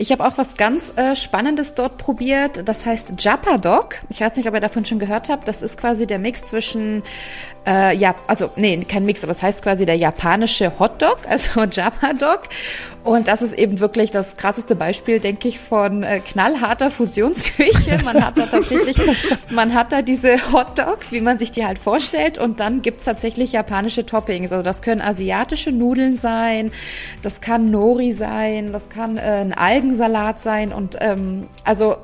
Ich habe auch was ganz äh, Spannendes dort probiert. Das heißt Japa Dog. Ich weiß nicht, ob ihr davon schon gehört habt. Das ist quasi der Mix zwischen, äh, ja, also nee, kein Mix, aber es das heißt quasi der japanische Hotdog, also Japa Dog. Und das ist eben wirklich das krasseste Beispiel, denke ich, von äh, knallharter Fusionsküche. Man hat da tatsächlich, man hat da diese Hot Dogs, wie man sich die halt vorstellt. Und dann gibt's tatsächlich japanische Toppings. Also das können asiatische Nudeln sein, das kann Nori sein, das kann äh, ein Algensalat sein. Und ähm, also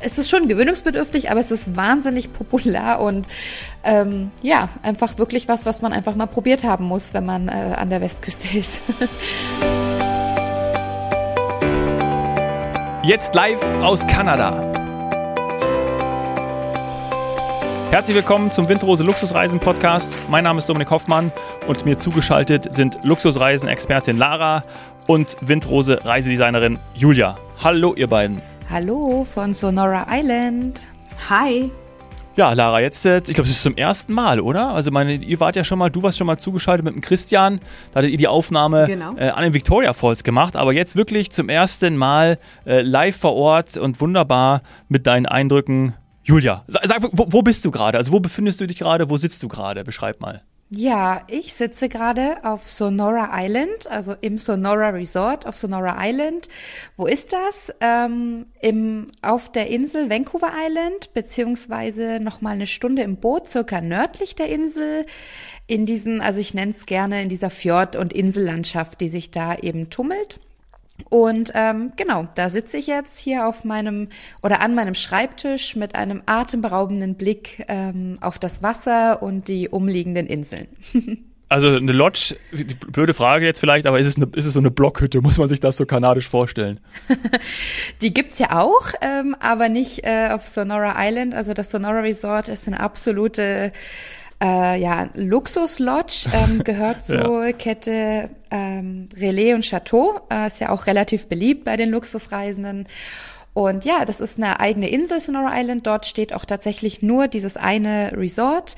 es ist schon gewöhnungsbedürftig, aber es ist wahnsinnig populär und ähm, ja, einfach wirklich was, was man einfach mal probiert haben muss, wenn man äh, an der Westküste ist. Jetzt live aus Kanada. Herzlich willkommen zum Windrose Luxusreisen Podcast. Mein Name ist Dominik Hoffmann und mir zugeschaltet sind Luxusreisen-Expertin Lara und Windrose Reisedesignerin Julia. Hallo, ihr beiden. Hallo von Sonora Island. Hi. Ja, Lara, jetzt, äh, ich glaube, es ist zum ersten Mal, oder? Also, meine, ihr wart ja schon mal, du warst schon mal zugeschaltet mit dem Christian. Da hattet ihr die Aufnahme genau. äh, an den Victoria Falls gemacht. Aber jetzt wirklich zum ersten Mal äh, live vor Ort und wunderbar mit deinen Eindrücken. Julia, sag, wo, wo bist du gerade? Also, wo befindest du dich gerade? Wo sitzt du gerade? Beschreib mal. Ja, ich sitze gerade auf Sonora Island, also im Sonora Resort auf Sonora Island. Wo ist das? Ähm, im, auf der Insel Vancouver Island, beziehungsweise nochmal eine Stunde im Boot, circa nördlich der Insel. In diesen, also ich nenne es gerne in dieser Fjord- und Insellandschaft, die sich da eben tummelt. Und ähm, genau, da sitze ich jetzt hier auf meinem oder an meinem Schreibtisch mit einem atemberaubenden Blick ähm, auf das Wasser und die umliegenden Inseln. Also eine Lodge, blöde Frage jetzt vielleicht, aber ist es, eine, ist es so eine Blockhütte? Muss man sich das so kanadisch vorstellen? die gibt's ja auch, ähm, aber nicht äh, auf Sonora Island. Also das Sonora Resort ist eine absolute äh, ja, Luxus Lodge ähm, gehört zur ja. Kette ähm, Relais und Chateau. Äh, ist ja auch relativ beliebt bei den Luxusreisenden. Und ja, das ist eine eigene Insel, Sonora Island. Dort steht auch tatsächlich nur dieses eine Resort.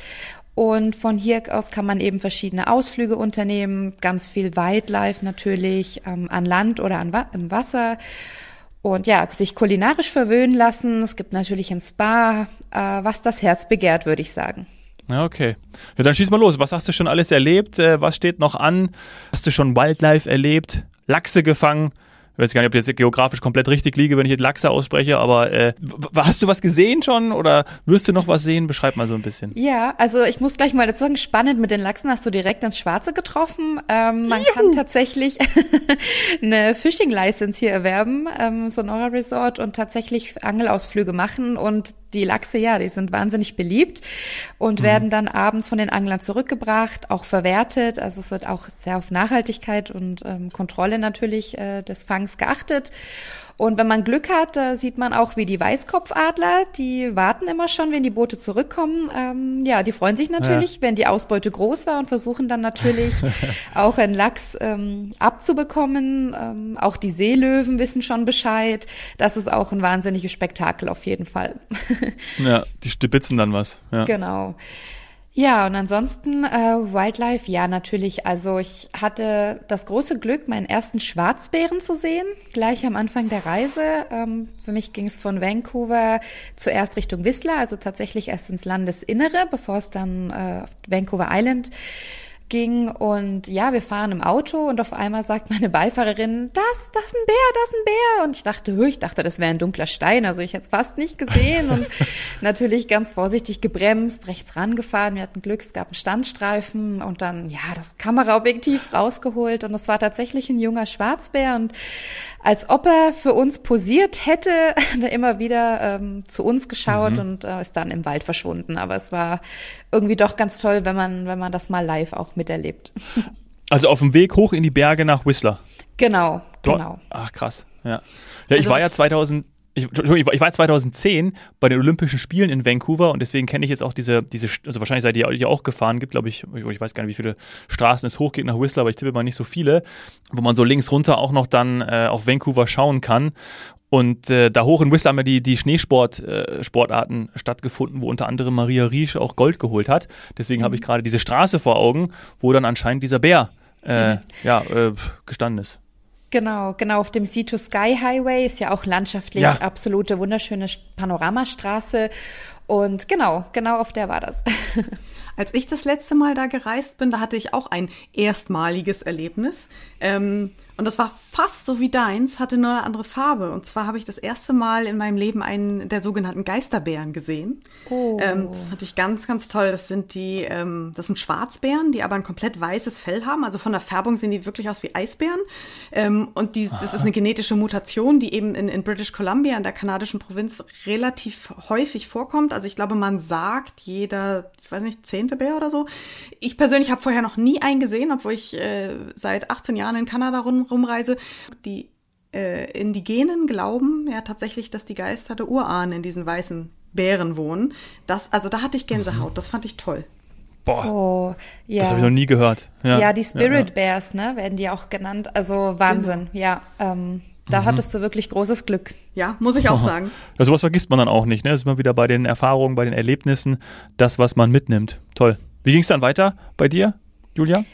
Und von hier aus kann man eben verschiedene Ausflüge unternehmen, ganz viel Wildlife natürlich, ähm, an Land oder an Wa im Wasser. Und ja, sich kulinarisch verwöhnen lassen. Es gibt natürlich ein Spa, äh, was das Herz begehrt, würde ich sagen. Ja, okay. Ja, dann schieß mal los. Was hast du schon alles erlebt? Äh, was steht noch an? Hast du schon Wildlife erlebt? Lachse gefangen? Ich weiß gar nicht, ob ich jetzt geografisch komplett richtig liege, wenn ich jetzt Lachse ausspreche, aber äh, hast du was gesehen schon oder wirst du noch was sehen? Beschreib mal so ein bisschen. Ja, also ich muss gleich mal dazu sagen, spannend, mit den Lachsen hast du direkt ins Schwarze getroffen. Ähm, man Juhu. kann tatsächlich eine Fishing-License hier erwerben, ähm, Sonora Resort, und tatsächlich Angelausflüge machen und die Lachse, ja, die sind wahnsinnig beliebt und mhm. werden dann abends von den Anglern zurückgebracht, auch verwertet. Also es wird auch sehr auf Nachhaltigkeit und ähm, Kontrolle natürlich äh, des Fangs geachtet. Und wenn man Glück hat, da sieht man auch, wie die Weißkopfadler, die warten immer schon, wenn die Boote zurückkommen. Ähm, ja, die freuen sich natürlich, ja. wenn die Ausbeute groß war und versuchen dann natürlich auch einen Lachs ähm, abzubekommen. Ähm, auch die Seelöwen wissen schon Bescheid. Das ist auch ein wahnsinniges Spektakel auf jeden Fall. ja, die stibitzen dann was. Ja. Genau. Ja, und ansonsten äh, Wildlife, ja, natürlich. Also ich hatte das große Glück, meinen ersten Schwarzbären zu sehen, gleich am Anfang der Reise. Ähm, für mich ging es von Vancouver zuerst Richtung Whistler, also tatsächlich erst ins Landesinnere, bevor es dann äh, auf Vancouver Island ging und ja, wir fahren im Auto und auf einmal sagt meine Beifahrerin, das, das ist ein Bär, das ist ein Bär. Und ich dachte, ich dachte, das wäre ein dunkler Stein. Also ich hätte es fast nicht gesehen und natürlich ganz vorsichtig gebremst, rechts rangefahren. Wir hatten Glück, es gab einen Standstreifen und dann, ja, das Kameraobjektiv rausgeholt und es war tatsächlich ein junger Schwarzbär und als ob er für uns posiert hätte, immer wieder ähm, zu uns geschaut mhm. und äh, ist dann im Wald verschwunden. Aber es war irgendwie doch ganz toll, wenn man, wenn man das mal live auch miterlebt. Also auf dem Weg hoch in die Berge nach Whistler. Genau, genau. Ach krass, ja. Ja, ich also war ja 2000, ich, ich war 2010 bei den Olympischen Spielen in Vancouver und deswegen kenne ich jetzt auch diese, diese, also wahrscheinlich seid ihr ja auch gefahren, gibt glaube ich, ich weiß gar nicht, wie viele Straßen es hochgeht nach Whistler, aber ich tippe mal nicht so viele, wo man so links runter auch noch dann äh, auf Vancouver schauen kann. Und äh, da hoch in Whistler haben ja die, die Schneesport-Sportarten äh, stattgefunden, wo unter anderem Maria Riesch auch Gold geholt hat. Deswegen mhm. habe ich gerade diese Straße vor Augen, wo dann anscheinend dieser Bär äh, mhm. ja, äh, gestanden ist. Genau, genau. Auf dem Sea to Sky Highway ist ja auch landschaftlich ja. absolute wunderschöne Panoramastraße. Und genau, genau auf der war das. Als ich das letzte Mal da gereist bin, da hatte ich auch ein erstmaliges Erlebnis. Ähm, und das war fast so wie deins, hatte nur eine andere Farbe. Und zwar habe ich das erste Mal in meinem Leben einen der sogenannten Geisterbären gesehen. Oh. Ähm, das fand ich ganz, ganz toll. Das sind die, ähm, das sind Schwarzbären, die aber ein komplett weißes Fell haben. Also von der Färbung sehen die wirklich aus wie Eisbären. Ähm, und die, das ist eine genetische Mutation, die eben in, in British Columbia, in der kanadischen Provinz, relativ häufig vorkommt. Also ich glaube, man sagt, jeder, ich weiß nicht, zehnte Bär oder so. Ich persönlich habe vorher noch nie einen gesehen, obwohl ich äh, seit 18 Jahren in Kanada rum rumreise, die äh, Indigenen glauben ja tatsächlich, dass die Geister der Urahnen in diesen weißen Bären wohnen. Das, also da hatte ich Gänsehaut, das fand ich toll. Boah, oh, ja. das habe ich noch nie gehört. Ja, ja die Spirit ja, ja. Bears, ne, werden die auch genannt. Also Wahnsinn, genau. ja. Ähm, da mhm. hattest du wirklich großes Glück. Ja, muss ich auch sagen. Ja, sowas vergisst man dann auch nicht. Ne? Das ist immer wieder bei den Erfahrungen, bei den Erlebnissen, das, was man mitnimmt. Toll. Wie ging es dann weiter bei dir, Julia?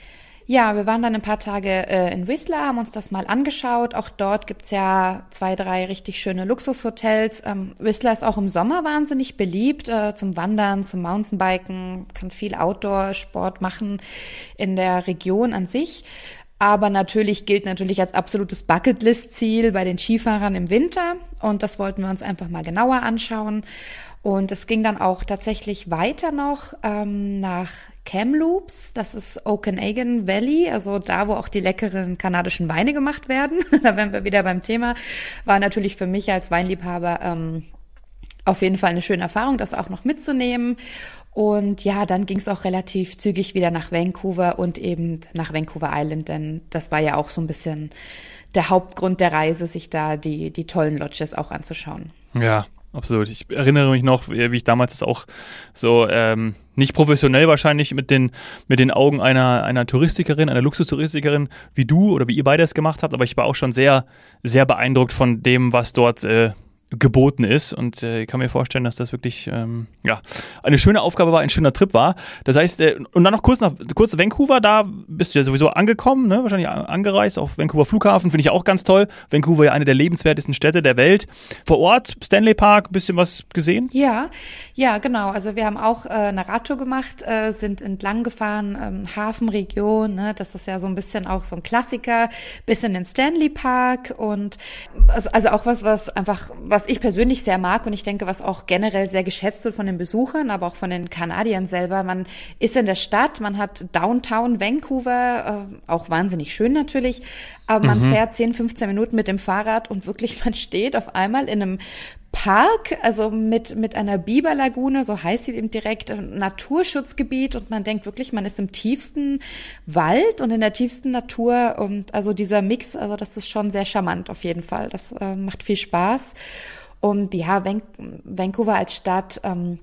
Ja, wir waren dann ein paar Tage äh, in Whistler, haben uns das mal angeschaut. Auch dort gibt's ja zwei, drei richtig schöne Luxushotels. Ähm, Whistler ist auch im Sommer wahnsinnig beliebt äh, zum Wandern, zum Mountainbiken, kann viel Outdoor-Sport machen in der Region an sich. Aber natürlich gilt natürlich als absolutes Bucketlist-Ziel bei den Skifahrern im Winter. Und das wollten wir uns einfach mal genauer anschauen. Und es ging dann auch tatsächlich weiter noch ähm, nach Kamloops, das ist Okanagan Valley, also da, wo auch die leckeren kanadischen Weine gemacht werden. da wären wir wieder beim Thema. War natürlich für mich als Weinliebhaber ähm, auf jeden Fall eine schöne Erfahrung, das auch noch mitzunehmen. Und ja, dann ging es auch relativ zügig wieder nach Vancouver und eben nach Vancouver Island, denn das war ja auch so ein bisschen der Hauptgrund der Reise, sich da die, die tollen Lodges auch anzuschauen. Ja, absolut. Ich erinnere mich noch, wie ich damals das auch so ähm, nicht professionell wahrscheinlich mit den, mit den Augen einer, einer Touristikerin, einer Luxustouristikerin wie du oder wie ihr beide es gemacht habt, aber ich war auch schon sehr, sehr beeindruckt von dem, was dort äh, geboten ist. Und äh, ich kann mir vorstellen, dass das wirklich ähm, ja, eine schöne Aufgabe war, ein schöner Trip war. Das heißt, äh, und dann noch kurz nach kurz Vancouver, da bist du ja sowieso angekommen, ne? wahrscheinlich angereist, auf Vancouver Flughafen, finde ich auch ganz toll. Vancouver ja eine der lebenswertesten Städte der Welt. Vor Ort, Stanley Park, bisschen was gesehen? Ja, ja, genau. Also wir haben auch äh, eine Radtour gemacht, äh, sind entlang gefahren, ähm, Hafenregion, ne? das ist ja so ein bisschen auch so ein Klassiker, bis in den Stanley Park und also auch was, was einfach, was was ich persönlich sehr mag und ich denke, was auch generell sehr geschätzt wird von den Besuchern, aber auch von den Kanadiern selber. Man ist in der Stadt, man hat Downtown Vancouver, äh, auch wahnsinnig schön natürlich, aber man mhm. fährt 10, 15 Minuten mit dem Fahrrad und wirklich man steht auf einmal in einem Park, also mit, mit einer Biberlagune, so heißt sie eben direkt, Naturschutzgebiet und man denkt wirklich, man ist im tiefsten Wald und in der tiefsten Natur und also dieser Mix, also das ist schon sehr charmant auf jeden Fall. Das äh, macht viel Spaß. Und ja, Vancouver als Stadt, ähm,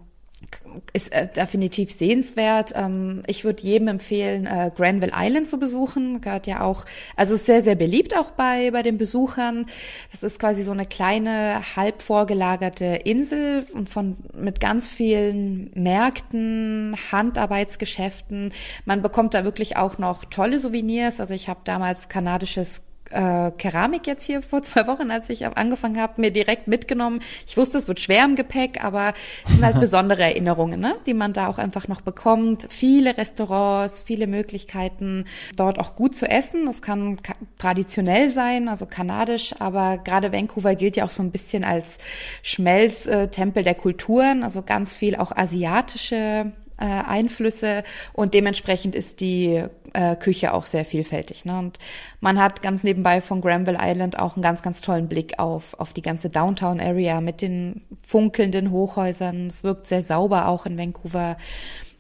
ist äh, definitiv sehenswert. Ähm, ich würde jedem empfehlen, äh, Granville Island zu besuchen. Gehört ja auch, also sehr, sehr beliebt auch bei, bei den Besuchern. Das ist quasi so eine kleine, halb vorgelagerte Insel und von, mit ganz vielen Märkten, Handarbeitsgeschäften. Man bekommt da wirklich auch noch tolle Souvenirs. Also ich habe damals kanadisches äh, Keramik jetzt hier vor zwei Wochen, als ich angefangen habe, mir direkt mitgenommen. Ich wusste, es wird schwer im Gepäck, aber es sind halt besondere Erinnerungen, ne? die man da auch einfach noch bekommt. Viele Restaurants, viele Möglichkeiten, dort auch gut zu essen. Das kann traditionell sein, also kanadisch, aber gerade Vancouver gilt ja auch so ein bisschen als Schmelztempel der Kulturen, also ganz viel auch asiatische äh, Einflüsse und dementsprechend ist die äh, Küche auch sehr vielfältig. Ne? Und man hat ganz nebenbei von Granville Island auch einen ganz, ganz tollen Blick auf, auf die ganze Downtown Area mit den funkelnden Hochhäusern. Es wirkt sehr sauber auch in Vancouver.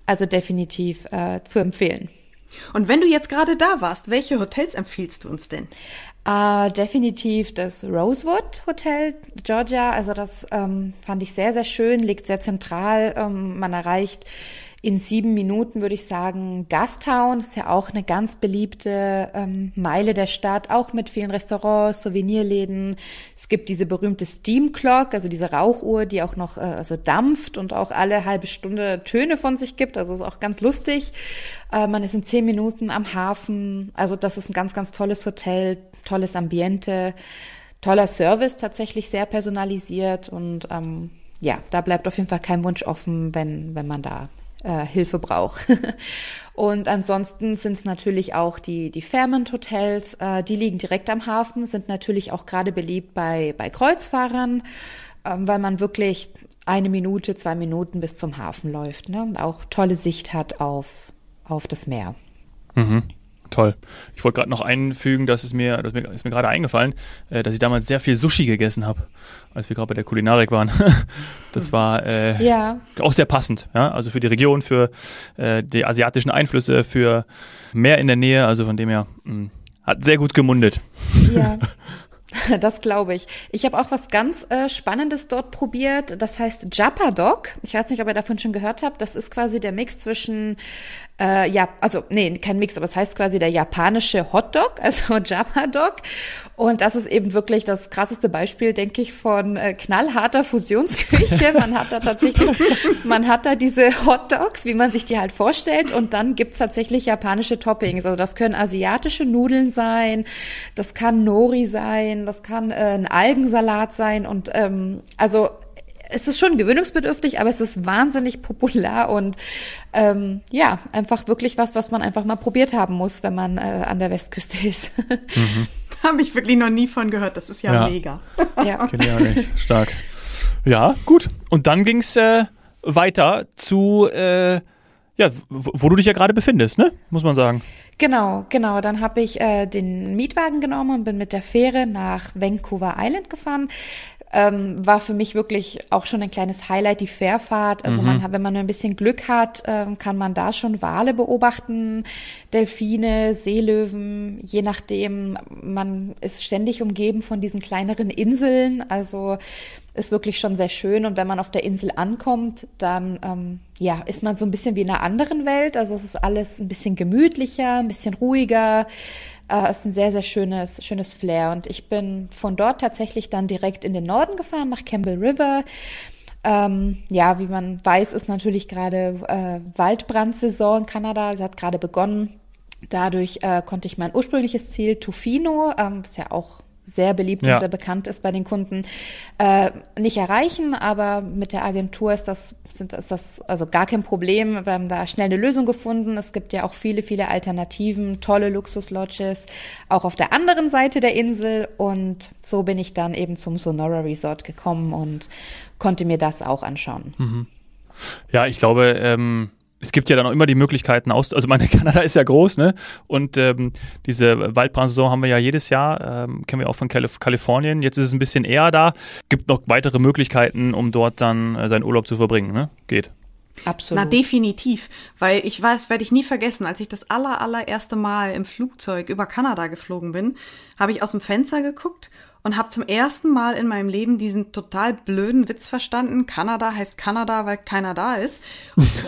Also definitiv äh, zu empfehlen. Und wenn du jetzt gerade da warst, welche Hotels empfiehlst du uns denn? Äh, definitiv das Rosewood Hotel Georgia. Also das ähm, fand ich sehr, sehr schön, liegt sehr zentral. Ähm, man erreicht in sieben Minuten würde ich sagen, Gastown ist ja auch eine ganz beliebte ähm, Meile der Stadt, auch mit vielen Restaurants, Souvenirläden. Es gibt diese berühmte Steam Clock, also diese Rauchuhr, die auch noch äh, also dampft und auch alle halbe Stunde Töne von sich gibt. Also ist auch ganz lustig. Äh, man ist in zehn Minuten am Hafen. Also das ist ein ganz, ganz tolles Hotel, tolles Ambiente, toller Service, tatsächlich sehr personalisiert und ähm, ja, da bleibt auf jeden Fall kein Wunsch offen, wenn, wenn man da äh, Hilfe braucht. und ansonsten sind es natürlich auch die, die Fairmont Hotels, äh, die liegen direkt am Hafen, sind natürlich auch gerade beliebt bei, bei Kreuzfahrern, äh, weil man wirklich eine Minute, zwei Minuten bis zum Hafen läuft, ne? Und auch tolle Sicht hat auf, auf das Meer. Mhm. Toll. Ich wollte gerade noch einfügen, dass es mir, das ist mir gerade eingefallen, äh, dass ich damals sehr viel Sushi gegessen habe, als wir gerade bei der Kulinarik waren. das war äh, ja. auch sehr passend, ja? also für die Region, für äh, die asiatischen Einflüsse, für mehr in der Nähe, also von dem her mh, hm, hat sehr gut gemundet. Ja. Das glaube ich. Ich habe auch was ganz äh, Spannendes dort probiert. Das heißt Japa Dog. Ich weiß nicht, ob ihr davon schon gehört habt. Das ist quasi der Mix zwischen, äh, ja, also nee, kein Mix, aber es heißt quasi der japanische Hotdog, also Japa Dog. Und das ist eben wirklich das krasseste Beispiel, denke ich, von äh, knallharter Fusionsküche. Man hat da tatsächlich, man hat da diese Hotdogs, wie man sich die halt vorstellt. Und dann gibt's tatsächlich japanische Toppings. Also das können asiatische Nudeln sein, das kann Nori sein, das kann äh, ein Algensalat sein. Und ähm, also es ist schon gewöhnungsbedürftig, aber es ist wahnsinnig populär und ähm, ja, einfach wirklich was, was man einfach mal probiert haben muss, wenn man äh, an der Westküste ist. Mhm. Habe ich wirklich noch nie von gehört. Das ist ja, ja. mega. Ja. Genial, stark. Ja, gut. Und dann ging's äh, weiter zu, äh, ja, wo, wo du dich ja gerade befindest, ne? Muss man sagen. Genau, genau. Dann habe ich äh, den Mietwagen genommen und bin mit der Fähre nach Vancouver Island gefahren ähm, war für mich wirklich auch schon ein kleines Highlight, die Fährfahrt. Also mhm. man, wenn man nur ein bisschen Glück hat, ähm, kann man da schon Wale beobachten, Delfine, Seelöwen, je nachdem. Man ist ständig umgeben von diesen kleineren Inseln. Also ist wirklich schon sehr schön. Und wenn man auf der Insel ankommt, dann ähm, ja, ist man so ein bisschen wie in einer anderen Welt. Also es ist alles ein bisschen gemütlicher, ein bisschen ruhiger. Äh, ist ein sehr, sehr schönes, schönes Flair. Und ich bin von dort tatsächlich dann direkt in den Norden gefahren, nach Campbell River. Ähm, ja, wie man weiß, ist natürlich gerade äh, Waldbrandsaison in Kanada. Sie hat gerade begonnen. Dadurch äh, konnte ich mein ursprüngliches Ziel, Tofino, ähm, was ja auch sehr beliebt ja. und sehr bekannt ist bei den Kunden, äh, nicht erreichen. Aber mit der Agentur ist das, sind, ist das also gar kein Problem. Wir haben da schnell eine Lösung gefunden. Es gibt ja auch viele, viele Alternativen, tolle Luxuslodges, auch auf der anderen Seite der Insel. Und so bin ich dann eben zum Sonora Resort gekommen und konnte mir das auch anschauen. Mhm. Ja, ich glaube, ähm es gibt ja dann auch immer die Möglichkeiten aus, also meine Kanada ist ja groß, ne? Und ähm, diese Waldbrandsaison haben wir ja jedes Jahr, ähm, kennen wir auch von Kalif Kalifornien. Jetzt ist es ein bisschen eher da. Gibt noch weitere Möglichkeiten, um dort dann äh, seinen Urlaub zu verbringen, ne? Geht. Absolut. Na, definitiv. Weil ich weiß, werde ich nie vergessen, als ich das aller, allererste Mal im Flugzeug über Kanada geflogen bin, habe ich aus dem Fenster geguckt und habe zum ersten Mal in meinem Leben diesen total blöden Witz verstanden. Kanada heißt Kanada, weil keiner da ist.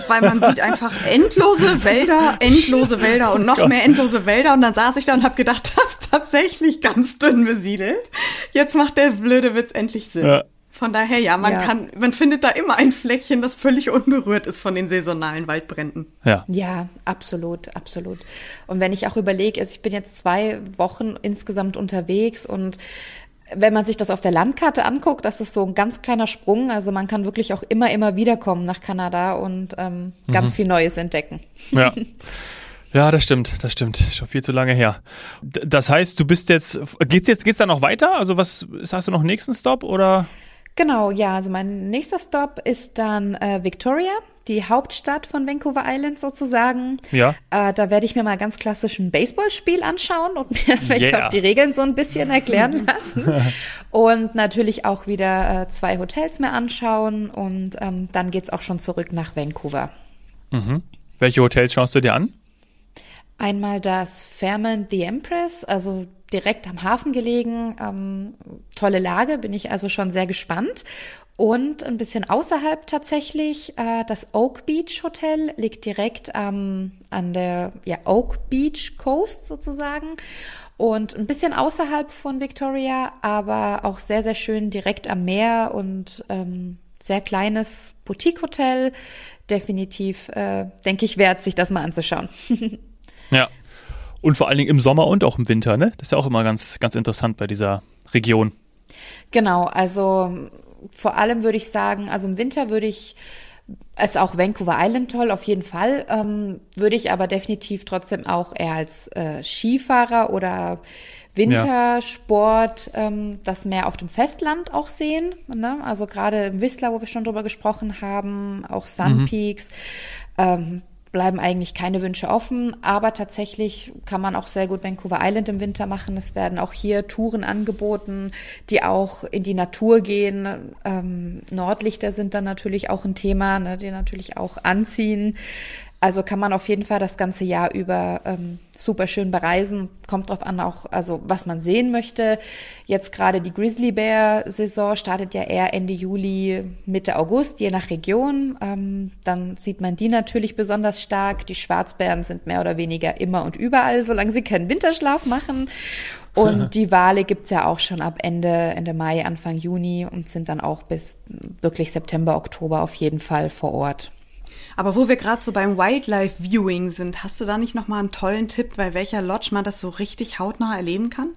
weil man sieht einfach endlose Wälder, endlose Wälder und noch Gott. mehr endlose Wälder. Und dann saß ich da und habe gedacht, das ist tatsächlich ganz dünn besiedelt. Jetzt macht der blöde Witz endlich Sinn. Ja. Von daher, ja, man ja. kann, man findet da immer ein Fleckchen, das völlig unberührt ist von den saisonalen Waldbränden. Ja. Ja, absolut, absolut. Und wenn ich auch überlege, also ich bin jetzt zwei Wochen insgesamt unterwegs und wenn man sich das auf der Landkarte anguckt, das ist so ein ganz kleiner Sprung. Also man kann wirklich auch immer, immer wiederkommen nach Kanada und ähm, ganz mhm. viel Neues entdecken. Ja. Ja, das stimmt, das stimmt. Schon viel zu lange her. Das heißt, du bist jetzt, geht's jetzt, geht's da noch weiter? Also was, hast du noch einen nächsten Stop oder? Genau, ja, also mein nächster Stop ist dann äh, Victoria die Hauptstadt von Vancouver Island sozusagen. Ja. Äh, da werde ich mir mal ganz klassisch ein Baseballspiel anschauen und mir vielleicht yeah. auch die Regeln so ein bisschen erklären lassen. und natürlich auch wieder äh, zwei Hotels mehr anschauen und ähm, dann geht's auch schon zurück nach Vancouver. Mhm. Welche Hotels schaust du dir an? Einmal das Fairmont The Empress, also direkt am Hafen gelegen. Ähm, tolle Lage, bin ich also schon sehr gespannt. Und ein bisschen außerhalb tatsächlich, äh, das Oak Beach Hotel liegt direkt ähm, an der ja, Oak Beach Coast sozusagen. Und ein bisschen außerhalb von Victoria, aber auch sehr, sehr schön direkt am Meer und ähm, sehr kleines Boutique-Hotel. Definitiv, äh, denke ich, wert, sich das mal anzuschauen. ja. Und vor allen Dingen im Sommer und auch im Winter, ne? Das ist ja auch immer ganz, ganz interessant bei dieser Region. Genau, also vor allem würde ich sagen, also im Winter würde ich ist auch Vancouver Island toll, auf jeden Fall. Ähm, würde ich aber definitiv trotzdem auch eher als äh, Skifahrer oder Wintersport ja. ähm, das mehr auf dem Festland auch sehen. Ne? Also gerade im Whistler, wo wir schon drüber gesprochen haben, auch Sun mhm. Peaks. Ähm, bleiben eigentlich keine Wünsche offen, aber tatsächlich kann man auch sehr gut Vancouver Island im Winter machen. Es werden auch hier Touren angeboten, die auch in die Natur gehen. Ähm, Nordlichter sind dann natürlich auch ein Thema, ne, die natürlich auch anziehen. Also kann man auf jeden Fall das ganze Jahr über ähm, super schön bereisen. Kommt drauf an, auch also was man sehen möchte. Jetzt gerade die Grizzly Bear Saison startet ja eher Ende Juli, Mitte August, je nach Region. Ähm, dann sieht man die natürlich besonders stark. Die Schwarzbären sind mehr oder weniger immer und überall, solange sie keinen Winterschlaf machen. Und die Wale gibt's ja auch schon ab Ende, Ende Mai, Anfang Juni und sind dann auch bis wirklich September, Oktober auf jeden Fall vor Ort. Aber wo wir gerade so beim Wildlife Viewing sind, hast du da nicht noch mal einen tollen Tipp, bei welcher Lodge man das so richtig hautnah erleben kann?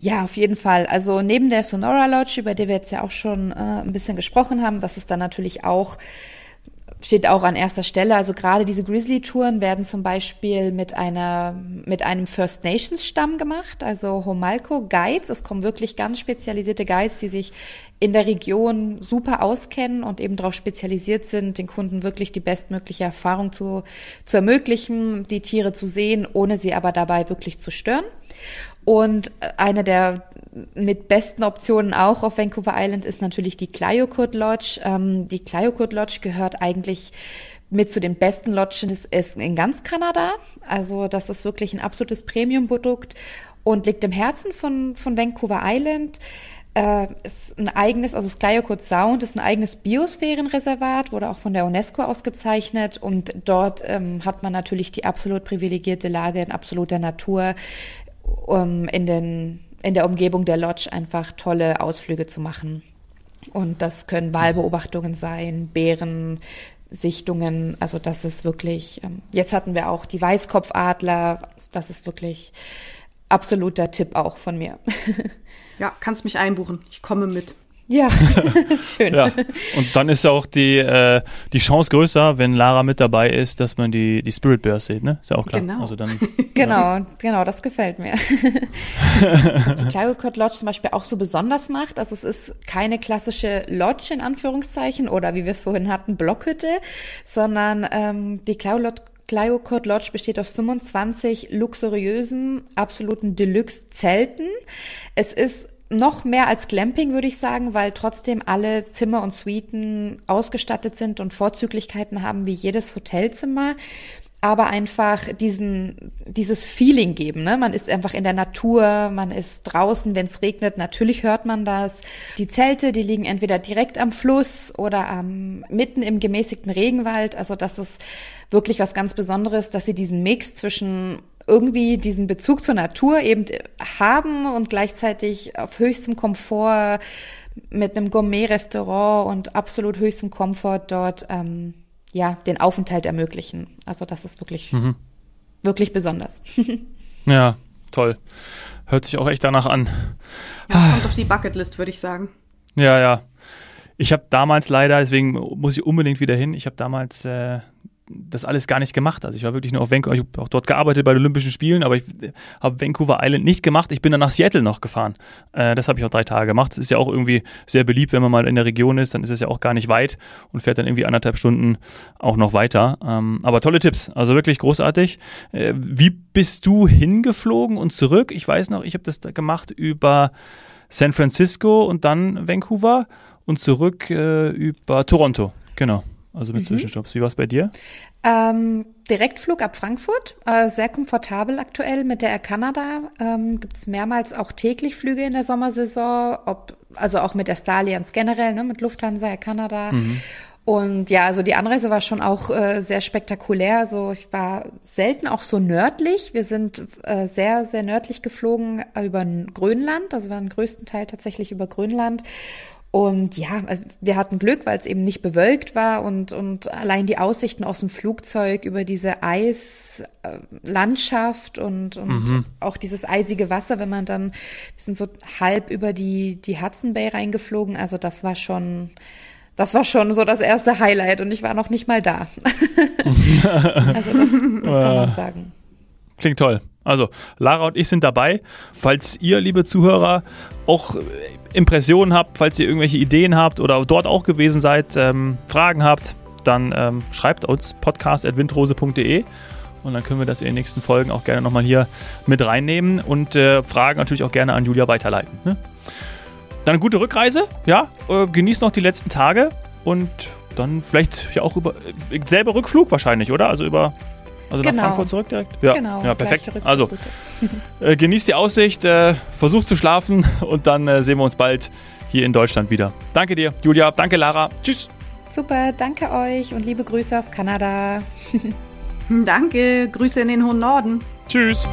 Ja, auf jeden Fall. Also neben der Sonora Lodge, über die wir jetzt ja auch schon äh, ein bisschen gesprochen haben, das ist dann natürlich auch steht auch an erster Stelle. Also gerade diese Grizzly-Touren werden zum Beispiel mit einer, mit einem First Nations Stamm gemacht, also Homalco Guides. Es kommen wirklich ganz spezialisierte Guides, die sich in der Region super auskennen und eben darauf spezialisiert sind, den Kunden wirklich die bestmögliche Erfahrung zu, zu ermöglichen, die Tiere zu sehen, ohne sie aber dabei wirklich zu stören. Und eine der mit besten Optionen auch auf Vancouver Island ist natürlich die Clyokut Lodge. Ähm, die Clyokut Lodge gehört eigentlich mit zu den besten Lodges in ganz Kanada. Also das ist wirklich ein absolutes Premium-Produkt und liegt im Herzen von, von Vancouver Island. Äh, ist ein eigenes, also das Clyokut Sound ist ein eigenes Biosphärenreservat, wurde auch von der UNESCO ausgezeichnet und dort ähm, hat man natürlich die absolut privilegierte Lage in absoluter Natur um in, den, in der Umgebung der Lodge einfach tolle Ausflüge zu machen. Und das können Wahlbeobachtungen sein, Bärensichtungen. Also das ist wirklich, ähm, jetzt hatten wir auch die Weißkopfadler. Das ist wirklich absoluter Tipp auch von mir. Ja, kannst mich einbuchen. Ich komme mit. Ja, schön. Ja. Und dann ist auch die, äh, die Chance größer, wenn Lara mit dabei ist, dass man die, die Spirit Bears sieht, ne? Ist ja auch klar. Genau, also dann, genau, ja. genau, das gefällt mir. Was die Clyocott Lodge zum Beispiel auch so besonders macht, also es ist keine klassische Lodge in Anführungszeichen oder wie wir es vorhin hatten, Blockhütte, sondern ähm, die Clyocott Lodge besteht aus 25 luxuriösen, absoluten Deluxe-Zelten. Es ist noch mehr als Glamping, würde ich sagen, weil trotzdem alle Zimmer und Suiten ausgestattet sind und Vorzüglichkeiten haben wie jedes Hotelzimmer aber einfach diesen, dieses Feeling geben. Ne? Man ist einfach in der Natur, man ist draußen, wenn es regnet, natürlich hört man das. Die Zelte, die liegen entweder direkt am Fluss oder am, mitten im gemäßigten Regenwald. Also das ist wirklich was ganz Besonderes, dass sie diesen Mix zwischen irgendwie diesen Bezug zur Natur eben haben und gleichzeitig auf höchstem Komfort mit einem Gourmet-Restaurant und absolut höchstem Komfort dort ähm, ja den Aufenthalt ermöglichen. Also das ist wirklich mhm. wirklich besonders. ja, toll. Hört sich auch echt danach an. Ja, kommt auf die Bucketlist, würde ich sagen. Ja, ja. Ich habe damals leider, deswegen muss ich unbedingt wieder hin. Ich habe damals äh, das alles gar nicht gemacht. Also ich war wirklich nur auf Vancouver, ich habe auch dort gearbeitet bei den Olympischen Spielen, aber ich habe Vancouver Island nicht gemacht. Ich bin dann nach Seattle noch gefahren. Äh, das habe ich auch drei Tage gemacht. Das ist ja auch irgendwie sehr beliebt, wenn man mal in der Region ist, dann ist es ja auch gar nicht weit und fährt dann irgendwie anderthalb Stunden auch noch weiter. Ähm, aber tolle Tipps, also wirklich großartig. Äh, wie bist du hingeflogen und zurück? Ich weiß noch, ich habe das gemacht über San Francisco und dann Vancouver und zurück äh, über Toronto. Genau. Also mit mhm. Zwischenstopps. Wie war es bei dir? Ähm, Direktflug ab Frankfurt, äh, sehr komfortabel aktuell mit der Air Canada. Ähm, Gibt es mehrmals auch täglich Flüge in der Sommersaison, ob, also auch mit der Star Alliance generell, ne, mit Lufthansa, Air Canada. Mhm. Und ja, also die Anreise war schon auch äh, sehr spektakulär. So, ich war selten auch so nördlich. Wir sind äh, sehr, sehr nördlich geflogen über Grönland. Also wir waren größten Teil tatsächlich über Grönland. Und ja, also wir hatten Glück, weil es eben nicht bewölkt war und, und allein die Aussichten aus dem Flugzeug über diese Eislandschaft und, und mhm. auch dieses eisige Wasser, wenn man dann, wir sind so halb über die, die Hudson Bay reingeflogen. Also das war schon, das war schon so das erste Highlight und ich war noch nicht mal da. also das, das kann man sagen. Klingt toll. Also, Lara und ich sind dabei. Falls ihr, liebe Zuhörer, auch Impressionen habt, falls ihr irgendwelche Ideen habt oder dort auch gewesen seid, ähm, Fragen habt, dann ähm, schreibt uns podcast.windrose.de und dann können wir das in den nächsten Folgen auch gerne nochmal hier mit reinnehmen und äh, Fragen natürlich auch gerne an Julia weiterleiten. Ne? Dann gute Rückreise, ja, äh, genießt noch die letzten Tage und dann vielleicht ja auch über äh, selber Rückflug wahrscheinlich, oder? Also über also genau. nach Frankfurt zurück direkt? Ja, genau, ja perfekt. Also äh, genießt die Aussicht, äh, versucht zu schlafen und dann äh, sehen wir uns bald hier in Deutschland wieder. Danke dir, Julia. Danke, Lara. Tschüss. Super, danke euch und liebe Grüße aus Kanada. danke, Grüße in den hohen Norden. Tschüss.